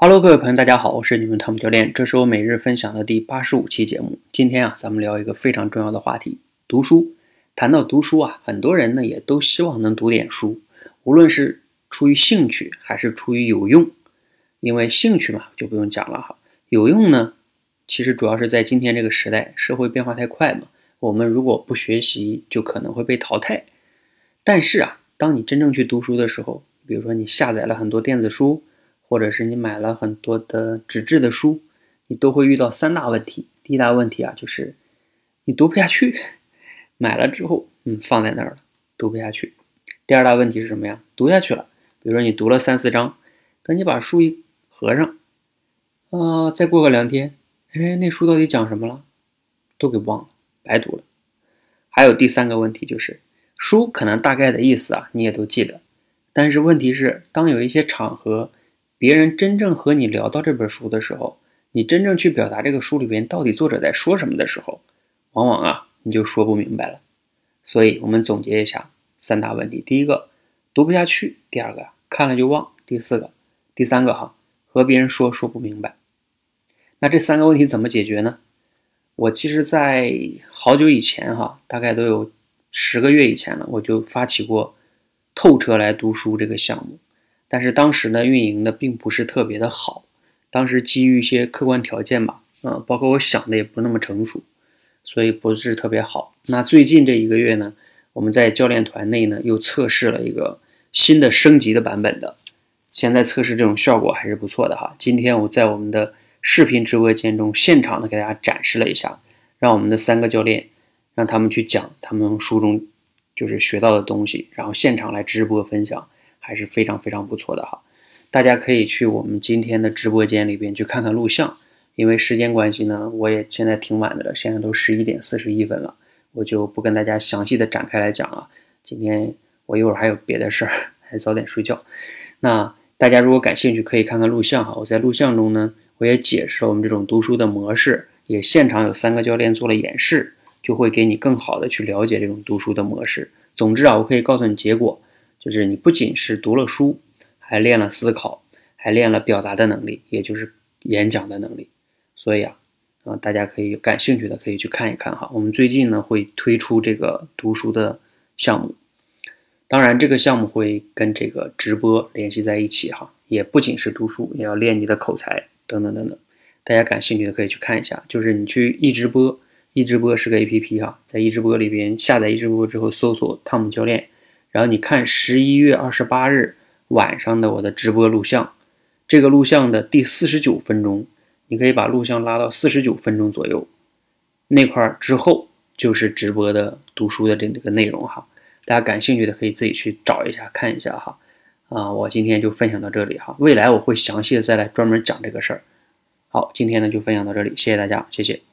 Hello，各位朋友，大家好，我是你们汤姆教练，这是我每日分享的第八十五期节目。今天啊，咱们聊一个非常重要的话题——读书。谈到读书啊，很多人呢也都希望能读点书，无论是出于兴趣还是出于有用。因为兴趣嘛，就不用讲了哈。有用呢，其实主要是在今天这个时代，社会变化太快嘛，我们如果不学习，就可能会被淘汰。但是啊，当你真正去读书的时候，比如说你下载了很多电子书，或者是你买了很多的纸质的书，你都会遇到三大问题。第一大问题啊，就是你读不下去，买了之后，嗯，放在那儿了，读不下去。第二大问题是什么呀？读下去了，比如说你读了三四章，等你把书一合上，啊，再过个两天，哎，那书到底讲什么了？都给忘了，白读了。还有第三个问题就是，书可能大概的意思啊，你也都记得，但是问题是，当有一些场合，别人真正和你聊到这本书的时候，你真正去表达这个书里边到底作者在说什么的时候，往往啊，你就说不明白了。所以，我们总结一下三大问题：第一个，读不下去；第二个，看了就忘；第四个，第三个哈。和别人说说不明白，那这三个问题怎么解决呢？我其实，在好久以前哈，大概都有十个月以前了，我就发起过透彻来读书这个项目，但是当时呢，运营的并不是特别的好，当时基于一些客观条件吧，嗯，包括我想的也不那么成熟，所以不是特别好。那最近这一个月呢，我们在教练团内呢又测试了一个新的升级的版本的。现在测试这种效果还是不错的哈。今天我在我们的视频直播间中现场的给大家展示了一下，让我们的三个教练让他们去讲他们书中就是学到的东西，然后现场来直播分享，还是非常非常不错的哈。大家可以去我们今天的直播间里边去看看录像，因为时间关系呢，我也现在挺晚的了，现在都十一点四十一分了，我就不跟大家详细的展开来讲了。今天我一会儿还有别的事儿，还早点睡觉。那。大家如果感兴趣，可以看看录像哈。我在录像中呢，我也解释了我们这种读书的模式，也现场有三个教练做了演示，就会给你更好的去了解这种读书的模式。总之啊，我可以告诉你结果，就是你不仅是读了书，还练了思考，还练了表达的能力，也就是演讲的能力。所以啊，啊，大家可以感兴趣的可以去看一看哈。我们最近呢会推出这个读书的项目。当然，这个项目会跟这个直播联系在一起哈，也不仅是读书，也要练你的口才等等等等。大家感兴趣的可以去看一下，就是你去易直播，易直播是个 A P P 哈，在易直播里边下载易直播之后，搜索汤姆教练，然后你看十一月二十八日晚上的我的直播录像，这个录像的第四十九分钟，你可以把录像拉到四十九分钟左右，那块儿之后就是直播的读书的这这个内容哈。大家感兴趣的可以自己去找一下看一下哈，啊，我今天就分享到这里哈，未来我会详细的再来专门讲这个事儿。好，今天呢就分享到这里，谢谢大家，谢谢。